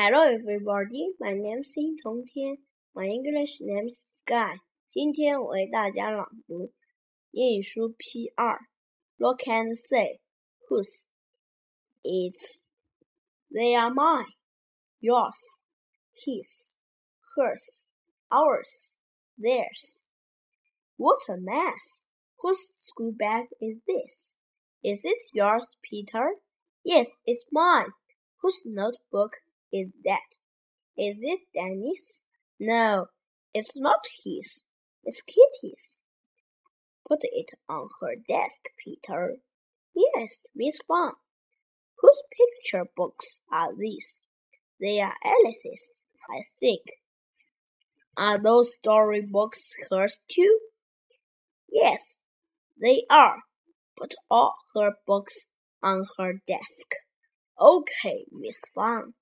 Hello everybody, my name is 殷同天，my English name is Sky。今天我为大家朗读英语书 P 二。Look and say whose it's they are mine, yours, his, hers, ours, theirs. What a mess! Whose school bag is this? Is it yours, Peter? Yes, it's mine. Whose notebook is that? Is it Danny's? No, it's not his. It's Kitty's. Put it on her desk, Peter. Yes, Miss Fang. Whose picture books are these? They are Alice's, I think. Are those story books hers too? Yes, they are. Put all her books on her desk. Okay, Miss Fang.